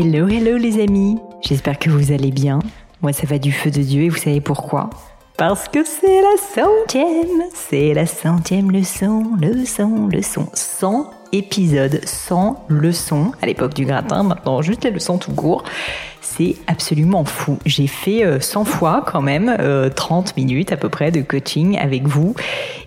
Hello, hello les amis, j'espère que vous allez bien. Moi ça va du feu de Dieu et vous savez pourquoi? Parce que c'est la centième, c'est la centième leçon, leçon, leçon. 100 épisodes sans leçons à l'époque du gratin, maintenant juste les leçons tout court c'est absolument fou. J'ai fait 100 euh, fois quand même 30 euh, minutes à peu près de coaching avec vous.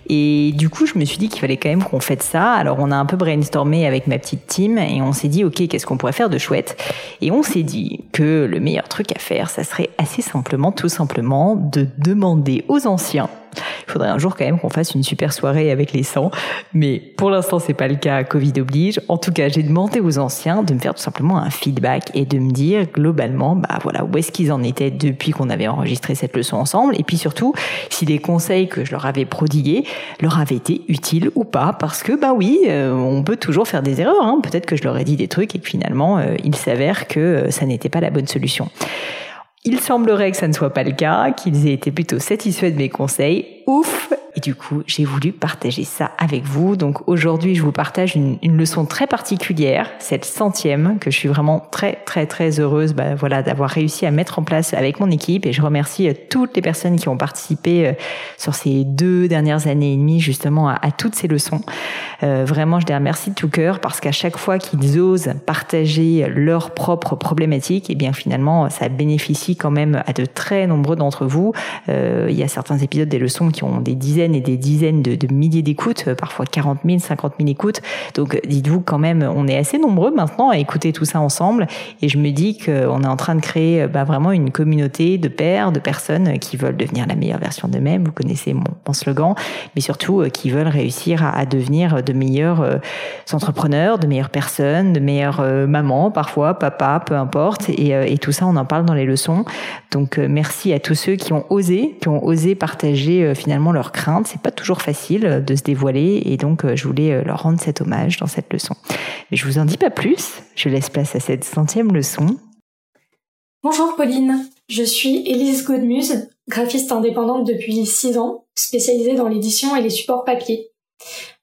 Et du coup, je me suis dit qu'il fallait quand même qu'on fasse ça. Alors, on a un peu brainstormé avec ma petite team et on s'est dit, OK, qu'est-ce qu'on pourrait faire de chouette? Et on s'est dit que le meilleur truc à faire, ça serait assez simplement, tout simplement, de demander aux anciens il faudrait un jour quand même qu'on fasse une super soirée avec les 100. Mais pour l'instant, c'est pas le cas. Covid oblige. En tout cas, j'ai demandé aux anciens de me faire tout simplement un feedback et de me dire globalement, bah voilà, où est-ce qu'ils en étaient depuis qu'on avait enregistré cette leçon ensemble. Et puis surtout, si les conseils que je leur avais prodigués leur avaient été utiles ou pas. Parce que, bah oui, euh, on peut toujours faire des erreurs. Hein. Peut-être que je leur ai dit des trucs et que finalement, euh, il s'avère que euh, ça n'était pas la bonne solution. Il semblerait que ça ne soit pas le cas, qu'ils aient été plutôt satisfaits de mes conseils. Ouf et du coup, j'ai voulu partager ça avec vous. Donc aujourd'hui, je vous partage une, une, leçon très particulière, cette centième, que je suis vraiment très très très heureuse, bah, voilà, d'avoir réussi à mettre en place avec mon équipe. Et je remercie euh, toutes les personnes qui ont participé euh, sur ces deux dernières années et demie justement à, toutes ces leçons. Euh, vraiment, je les remercie de tout cœur parce qu'à chaque fois qu'ils osent partager leurs propres problématiques, et eh bien finalement, ça bénéficie quand même à de très nombreux d'entre vous. Euh, il y a certains épisodes des leçons qui ont des dizaines et des dizaines de, milliers d'écoutes, euh, parfois 40 000, 50 000 écoutes. Donc dites-vous quand même, on est assez nombreux maintenant à écouter tout ça ensemble. Et je me dis qu'on est en train de créer bah, vraiment une communauté de pères, de personnes qui veulent devenir la meilleure version d'eux-mêmes. Vous connaissez mon, slogan, mais surtout euh, qui veulent réussir à, devenir de meilleurs euh, entrepreneurs, de meilleures personnes, de meilleures mamans, parfois papa, peu importe. Et, et tout ça, on en parle dans les leçons. Donc merci à tous ceux qui ont osé, qui ont osé partager finalement leurs craintes c'est pas toujours facile de se dévoiler et donc euh, je voulais euh, leur rendre cet hommage dans cette leçon. Mais je vous en dis pas plus, je laisse place à cette centième leçon. Bonjour Pauline, je suis Élise Godmuse, graphiste indépendante depuis 6 ans, spécialisée dans l'édition et les supports papier.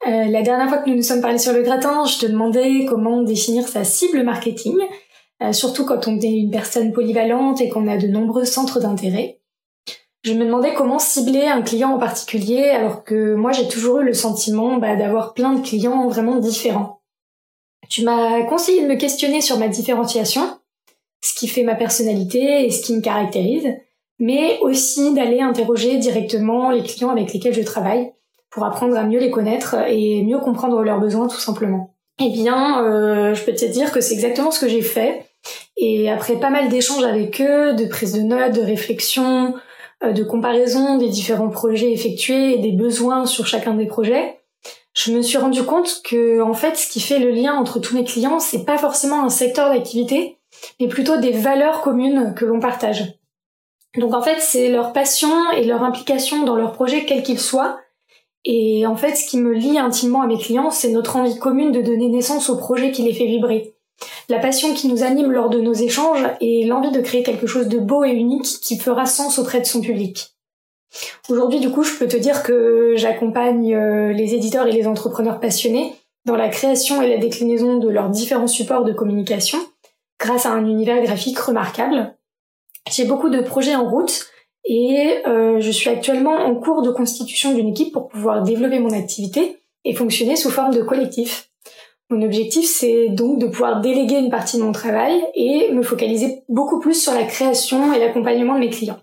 Euh, la dernière fois que nous nous sommes parlé sur le gratin, je te demandais comment définir sa cible marketing, surtout quand on est une personne polyvalente et qu'on a de nombreux centres d'intérêt. Je me demandais comment cibler un client en particulier alors que moi j'ai toujours eu le sentiment bah, d'avoir plein de clients vraiment différents. Tu m'as conseillé de me questionner sur ma différenciation, ce qui fait ma personnalité et ce qui me caractérise, mais aussi d'aller interroger directement les clients avec lesquels je travaille pour apprendre à mieux les connaître et mieux comprendre leurs besoins tout simplement. Eh bien, euh, je peux te dire que c'est exactement ce que j'ai fait. Et après pas mal d'échanges avec eux, de prise de notes, de réflexion, de comparaison des différents projets effectués et des besoins sur chacun des projets, je me suis rendu compte que en fait ce qui fait le lien entre tous mes clients, c'est pas forcément un secteur d'activité, mais plutôt des valeurs communes que l'on partage. Donc en fait, c'est leur passion et leur implication dans leur projet quel qu'il soit. Et en fait, ce qui me lie intimement à mes clients, c'est notre envie commune de donner naissance au projet qui les fait vibrer la passion qui nous anime lors de nos échanges et l'envie de créer quelque chose de beau et unique qui fera sens auprès de son public. Aujourd'hui, du coup, je peux te dire que j'accompagne euh, les éditeurs et les entrepreneurs passionnés dans la création et la déclinaison de leurs différents supports de communication grâce à un univers graphique remarquable. J'ai beaucoup de projets en route et euh, je suis actuellement en cours de constitution d'une équipe pour pouvoir développer mon activité et fonctionner sous forme de collectif. Mon objectif, c'est donc de pouvoir déléguer une partie de mon travail et me focaliser beaucoup plus sur la création et l'accompagnement de mes clients.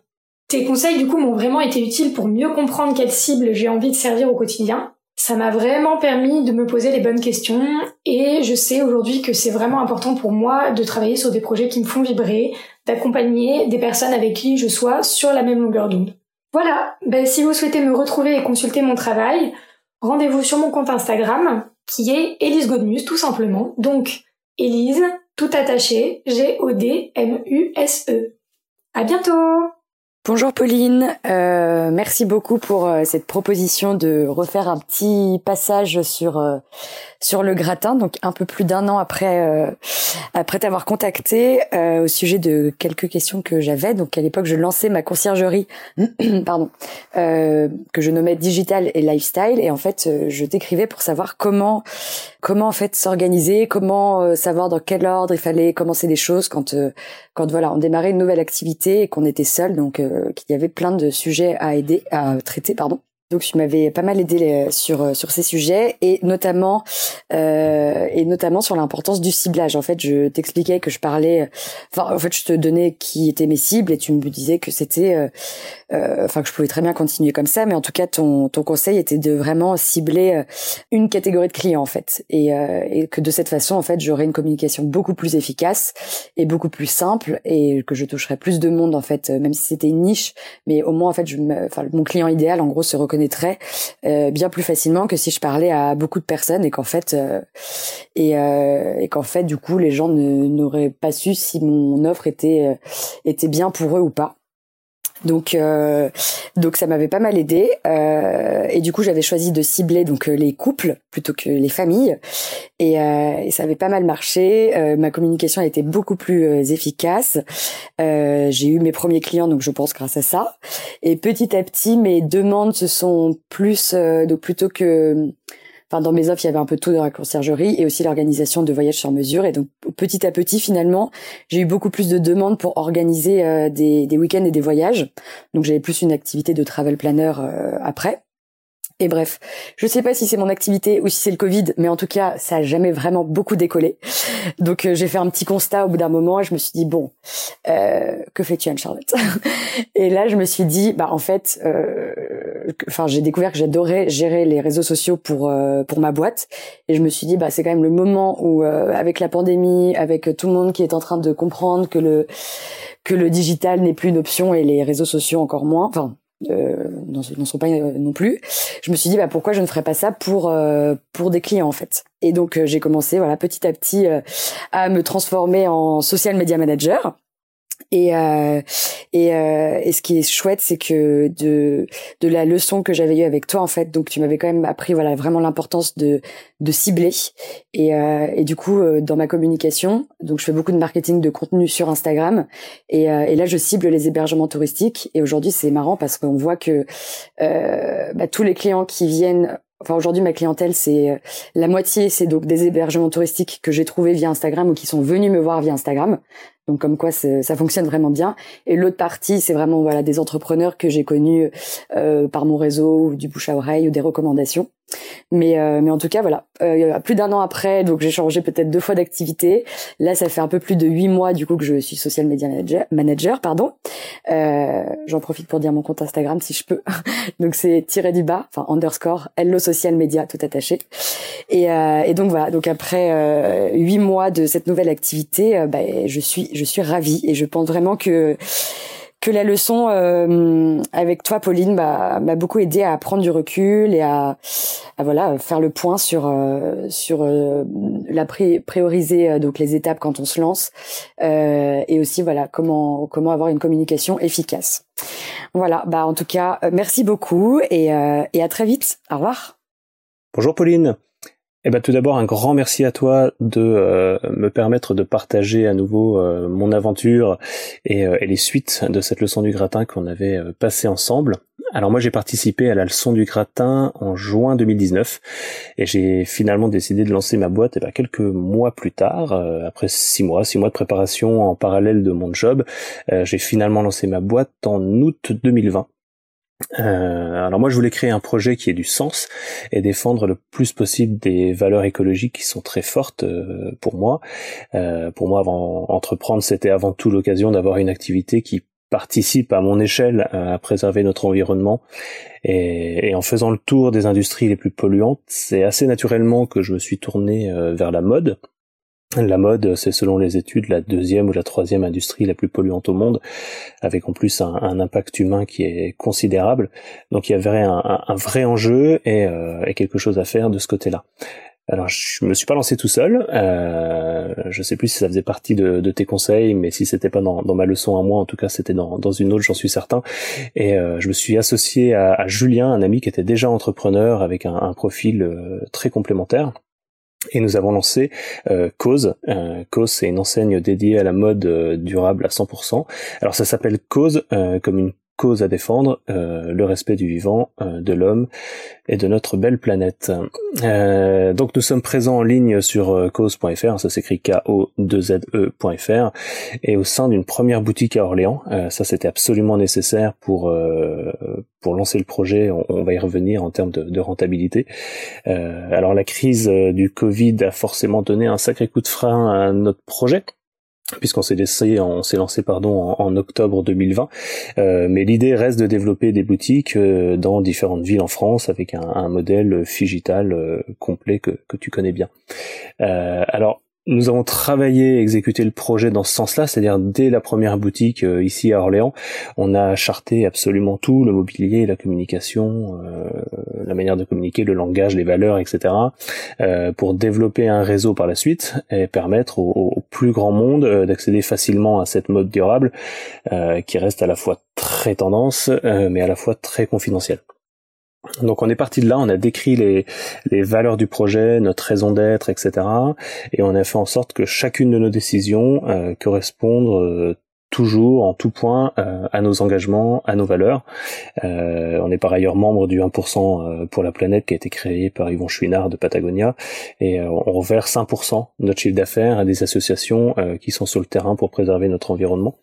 Tes conseils, du coup, m'ont vraiment été utiles pour mieux comprendre quelle cible j'ai envie de servir au quotidien. Ça m'a vraiment permis de me poser les bonnes questions et je sais aujourd'hui que c'est vraiment important pour moi de travailler sur des projets qui me font vibrer, d'accompagner des personnes avec qui je sois sur la même longueur d'onde. Voilà, ben, si vous souhaitez me retrouver et consulter mon travail, rendez-vous sur mon compte Instagram qui est Elise Godmus tout simplement. Donc Elise, tout attaché, G-O-D-M-U-S-E. À bientôt Bonjour Pauline, euh, merci beaucoup pour euh, cette proposition de refaire un petit passage sur euh, sur le gratin, donc un peu plus d'un an après après t'avoir contacté au sujet de quelques questions que j'avais. Donc à l'époque, je lançais ma conciergerie, pardon, que je nommais digital et lifestyle, et en fait, je t'écrivais pour savoir comment comment en fait s'organiser, comment savoir dans quel ordre il fallait commencer des choses quand quand voilà on démarrait une nouvelle activité et qu'on était seul, donc qu'il y avait plein de sujets à aider à traiter, pardon. Donc tu m'avais pas mal aidé sur euh, sur ces sujets et notamment euh, et notamment sur l'importance du ciblage. En fait, je t'expliquais que je parlais, enfin en fait je te donnais qui étaient mes cibles et tu me disais que c'était, euh, euh enfin que je pouvais très bien continuer comme ça, mais en tout cas ton ton conseil était de vraiment cibler euh, une catégorie de clients en fait. Et, et que de cette façon en fait j'aurais une communication beaucoup plus efficace et beaucoup plus simple et que je toucherais plus de monde en fait, même si c'était une niche, mais au moins en fait je, enfin mon client idéal en gros se reconnaît connaîtrait euh, bien plus facilement que si je parlais à beaucoup de personnes et qu'en fait euh, et, euh, et qu'en fait du coup les gens n'auraient pas su si mon offre était était bien pour eux ou pas. Donc, euh, donc ça m'avait pas mal aidé. Euh, et du coup, j'avais choisi de cibler donc les couples plutôt que les familles. Et, euh, et ça avait pas mal marché. ma communication a été beaucoup plus efficace. J'ai eu mes premiers clients, donc je pense grâce à ça. Et petit à petit, mes demandes se sont plus, donc plutôt que enfin dans mes offres il y avait un peu tout dans la conciergerie et aussi l'organisation de voyages sur mesure. Et donc petit à petit finalement j'ai eu beaucoup plus de demandes pour organiser euh, des, des week-ends et des voyages. Donc j'avais plus une activité de travel planner euh, après et bref, je sais pas si c'est mon activité ou si c'est le Covid, mais en tout cas, ça a jamais vraiment beaucoup décollé. Donc euh, j'ai fait un petit constat au bout d'un moment et je me suis dit bon, euh, que fais-tu Anne Charlotte Et là, je me suis dit bah en fait, euh, enfin j'ai découvert que j'adorais gérer les réseaux sociaux pour pour ma boîte et je me suis dit bah c'est quand même le moment où avec la pandémie, avec tout le monde qui est en train de comprendre que le que le digital n'est plus une option et les réseaux sociaux encore moins. Enfin euh, n'en sont pas euh, non plus. Je me suis dit bah pourquoi je ne ferais pas ça pour euh, pour des clients en fait. Et donc euh, j'ai commencé voilà petit à petit à me transformer en social media manager. Et, euh, et, euh, et, ce qui est chouette, c'est que de, de la leçon que j'avais eue avec toi, en fait, donc tu m'avais quand même appris voilà vraiment l'importance de, de cibler. Et, euh, et du coup, euh, dans ma communication, donc je fais beaucoup de marketing de contenu sur Instagram. Et, euh, et là, je cible les hébergements touristiques. Et aujourd'hui, c'est marrant parce qu'on voit que euh, bah, tous les clients qui viennent Enfin aujourd'hui ma clientèle c'est la moitié c'est donc des hébergements touristiques que j'ai trouvés via Instagram ou qui sont venus me voir via Instagram. Donc comme quoi ça fonctionne vraiment bien. Et l'autre partie, c'est vraiment voilà des entrepreneurs que j'ai connus euh, par mon réseau, ou du bouche à oreille ou des recommandations. Mais euh, mais en tout cas voilà, euh, plus d'un an après, donc j'ai changé peut-être deux fois d'activité. Là, ça fait un peu plus de huit mois du coup que je suis social media manager, manager pardon. Euh, J'en profite pour dire mon compte Instagram si je peux. donc c'est tiré du bas, enfin underscore hello social media tout attaché. Et, euh, et donc voilà, donc après euh, huit mois de cette nouvelle activité, bah, je suis je suis ravie et je pense vraiment que que la leçon euh, avec toi, Pauline, m'a beaucoup aidé à prendre du recul et à, à voilà faire le point sur euh, sur euh, la prioriser donc les étapes quand on se lance et aussi voilà comment comment avoir une communication efficace. Voilà, bah en tout cas merci beaucoup et, et à très vite. Au revoir. Bonjour Pauline. Eh ben, tout d'abord, un grand merci à toi de euh, me permettre de partager à nouveau euh, mon aventure et, euh, et, les suites de cette leçon du gratin qu'on avait passé ensemble. Alors moi j'ai participé à la leçon du gratin en juin 2019 et j'ai finalement décidé de lancer ma boîte eh ben, quelques mois plus tard, après six mois, six mois de préparation en parallèle de mon job, j'ai finalement lancé ma boîte en août 2020. Euh, alors moi je voulais créer un projet qui ait du sens et défendre le plus possible des valeurs écologiques qui sont très fortes pour moi. pour moi avant entreprendre c'était avant tout l'occasion d'avoir une activité qui participe à mon échelle à préserver notre environnement. Et, en faisant le tour des industries les plus polluantes, c'est assez naturellement que je me suis tourné euh, vers la mode. La mode, c'est selon les études la deuxième ou la troisième industrie la plus polluante au monde, avec en plus un, impact humain qui est considérable. Donc il y avait un, vrai enjeu et, euh, et, quelque chose à faire de ce côté-là. Alors je me suis pas lancé tout seul. Euh, je sais plus si ça faisait partie de, tes conseils, mais si c'était pas dans, ma leçon à moi, en tout cas c'était dans, une autre, j'en suis certain. Et euh, je me suis associé à, Julien, un ami qui était déjà entrepreneur avec un, profil euh, très complémentaire. Et nous avons lancé euh, Cause. Euh, Cause, c'est une enseigne dédiée à la mode durable à 100%. Alors ça s'appelle Cause comme une cause à défendre, euh, le respect du vivant, euh, de l'homme et de notre belle planète. Euh, donc nous sommes présents en ligne sur cause.fr, ça s'écrit K-O-2-Z-E.fr, et au sein d'une première boutique à Orléans. ça c'était absolument nécessaire pour pour lancer le projet. On, va y revenir en termes de, de rentabilité. alors la crise du Covid a forcément donné un sacré coup de frein à notre projet puisqu'on s'est lancé, on s'est lancé pardon en, octobre 2020. Euh, mais l'idée reste de développer des boutiques euh, dans différentes villes en France avec un, modèle figital euh, complet que, que tu connais bien. alors nous avons travaillé, exécuté le projet dans ce sens-là, c'est-à-dire dès la première boutique euh, ici à Orléans, on a charté absolument tout, le mobilier, la communication, euh, la manière de communiquer, le langage, les valeurs, etc., euh, pour développer un réseau par la suite et permettre au, plus grand monde d'accéder facilement à cette mode durable qui reste à la fois très tendance, mais à la fois très confidentielle. Donc on est parti de là, on a décrit les, les valeurs du projet, notre raison d'être, etc. Et on a fait en sorte que chacune de nos décisions euh, corresponde euh, toujours en tout point euh, à nos engagements, à nos valeurs. Euh, on est par ailleurs membre du 1% euh, pour la planète qui a été créé par Yvon Chouinard de Patagonia et on reverse 1% de notre chiffre d'affaires à des associations qui sont sur le terrain pour préserver notre environnement.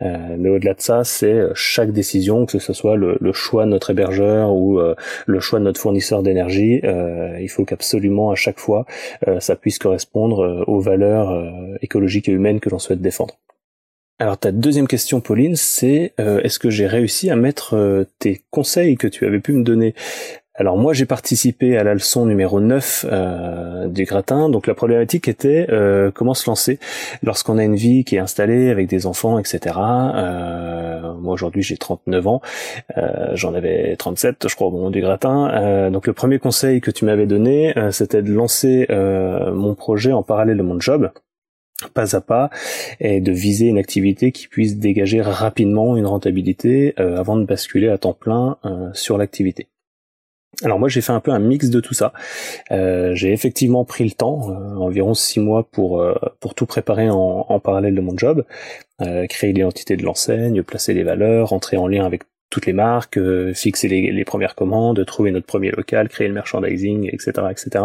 mais au-delà de ça, c'est chaque décision, que ce soit le, le, choix de notre hébergeur ou le choix de notre fournisseur d'énergie, il faut qu'absolument à chaque fois ça puisse correspondre aux valeurs écologiques et humaines que l'on souhaite défendre. Alors ta deuxième question, Pauline, c'est euh, est-ce que j'ai réussi à mettre euh, tes conseils que tu avais pu me donner? Alors moi j'ai participé à la leçon numéro 9 euh, du gratin, donc la problématique était comment se lancer lorsqu'on a une vie qui est installée avec des enfants, etc. moi aujourd'hui j'ai 39 ans, j'en avais 37 je crois au moment du gratin. donc le premier conseil que tu m'avais donné c'était de lancer mon projet en parallèle de mon job pas à pas et de viser une activité qui puisse dégager rapidement une rentabilité euh, avant de basculer à temps plein euh, sur l'activité. Alors moi j'ai fait un peu un mix de tout ça. Euh, j'ai effectivement pris le temps, environ six mois pour pour tout préparer en, parallèle de mon job, créer l'identité de l'enseigne, placer les valeurs, entrer en lien avec toutes les marques, fixer les, les, premières commandes, trouver notre premier local, créer le merchandising, etc., etc.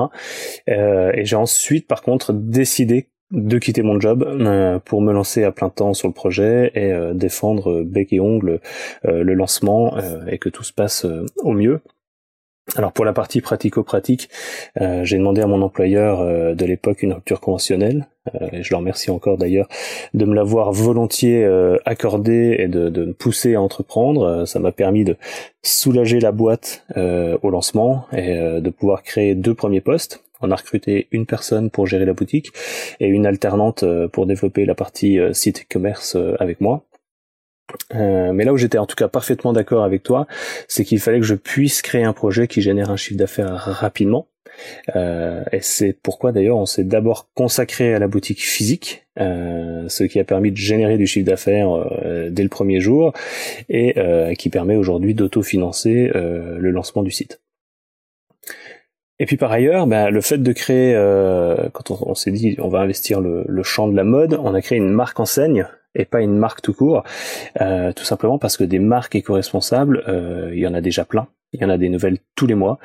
et j'ai ensuite par contre décidé de quitter mon job euh, pour me lancer à plein temps sur le projet et euh, défendre bec et ongle euh, le lancement et que tout se passe au mieux. Alors pour la partie pratico-pratique, j'ai demandé à mon employeur de l'époque une rupture conventionnelle. et je leur remercie encore d'ailleurs de me l'avoir volontiers accordé et de, me pousser à entreprendre. ça m'a permis de soulager la boîte au lancement et de pouvoir créer deux premiers postes on a recruté une personne pour gérer la boutique et une alternante euh, pour développer la partie euh, site commerce euh, avec moi. mais là où j'étais en tout cas parfaitement d'accord avec toi, c'est qu'il fallait que je puisse créer un projet qui génère un chiffre d'affaires rapidement. et c'est pourquoi d'ailleurs on s'est d'abord consacré à la boutique physique, ce qui a permis de générer du chiffre d'affaires dès le premier jour et qui permet aujourd'hui d'autofinancer le lancement du site. Et puis par ailleurs, bah, le fait de créer, euh, quand on, s'est dit on va investir le, champ de la mode, on a créé une marque enseigne et pas une marque tout court, tout simplement parce que des marques éco-responsables, il y en a déjà plein. Il y en a des nouvelles tous les mois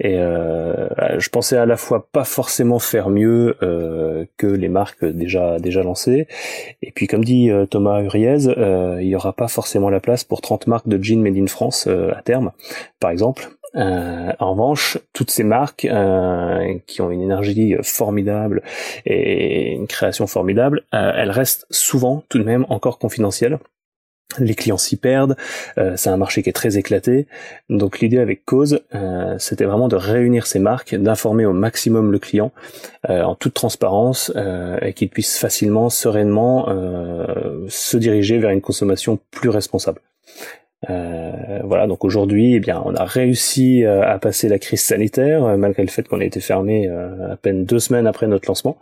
et euh, je pensais à la fois pas forcément faire mieux euh, que les marques déjà déjà lancées et puis comme dit euh, Thomas Uriez, euh, il y aura pas forcément la place pour 30 marques de jeans made in France euh, à terme par exemple. En revanche, toutes ces marques qui ont une énergie formidable et une création formidable, elles restent souvent tout de même encore confidentielles les clients s'y perdent, euh, c'est un marché qui est très éclaté. Donc l'idée avec Cause, euh, c'était vraiment de réunir ces marques, d'informer au maximum le client euh, en toute transparence et qu'il puisse facilement, sereinement se diriger vers une consommation plus responsable. Voilà, donc aujourd'hui, eh bien, on a réussi à passer la crise sanitaire, malgré le fait qu'on ait été fermé à peine deux semaines après notre lancement.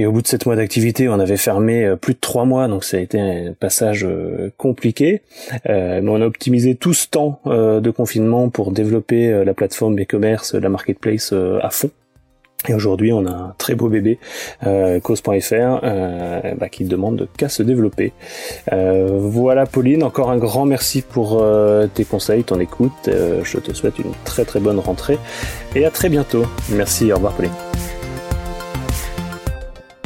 Et au bout de sept mois d'activité, on avait fermé euh, plus de trois mois, donc ça a été un passage euh, compliqué. Euh, mais on a optimisé tout ce temps de confinement pour développer la plateforme e-commerce, la marketplace à fond. Et aujourd'hui, on a un très beau bébé, cause.fr, euh, bah, qui demande qu'à se développer. voilà, Pauline, encore un grand merci pour tes conseils, ton écoute. je te souhaite une très très bonne rentrée et à très bientôt. Merci, au revoir, Pauline.